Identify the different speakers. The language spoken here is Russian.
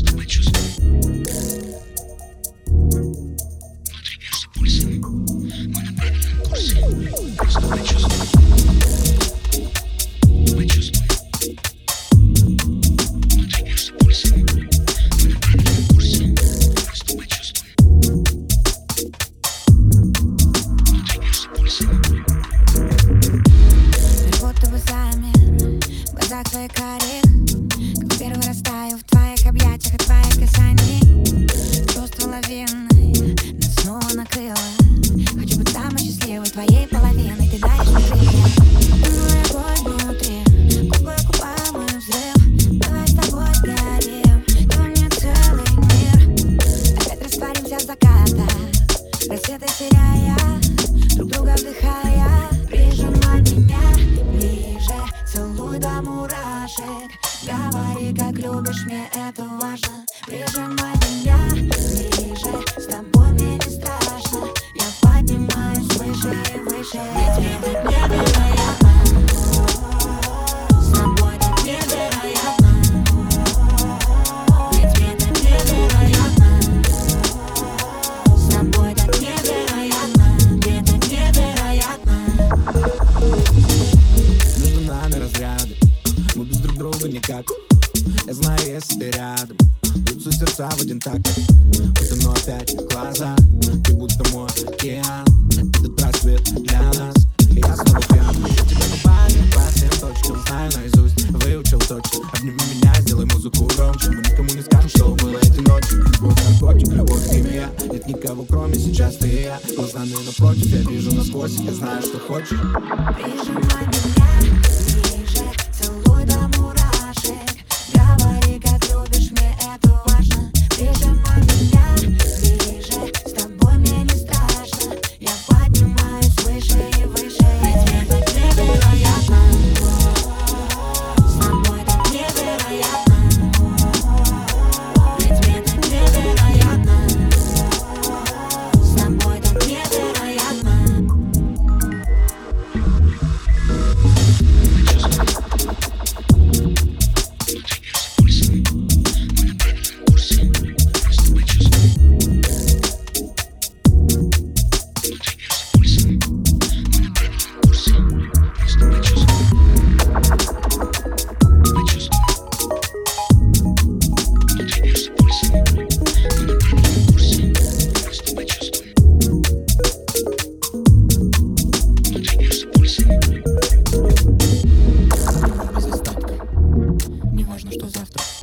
Speaker 1: что мы на правильном курсе.
Speaker 2: Карих. Как первый раз таю в твоих объятиях от твоих касаний Чувство лавины нас снова накрыло Хочу быть самой счастливой твоей половиной. Ты даешь мне крылья Мой внутри. Губы и взрыв. Давай с тобой сгорим. Ты меня целый мир? Опять растворимся в закатах. Рассветы теряя Друг друга вдыхая. Прижимай меня
Speaker 3: никак Я знаю, если ты рядом. Бьются сердца в один такт. Утону опять в глаза. Ты будто мой океан. Этот рассвет для нас. Я снова пьян. Я тебя не память по всем точкам Знаю наизусть, выучил точно. Обними меня, сделай музыку громче. Мы никому не скажем, что было эти ночи Любовь наркотик, любовь химия Нет никого, кроме сейчас ты и я. Глазами напротив, я вижу насквозь. Я знаю, что хочешь.
Speaker 2: Прижимай меня важно, что завтра.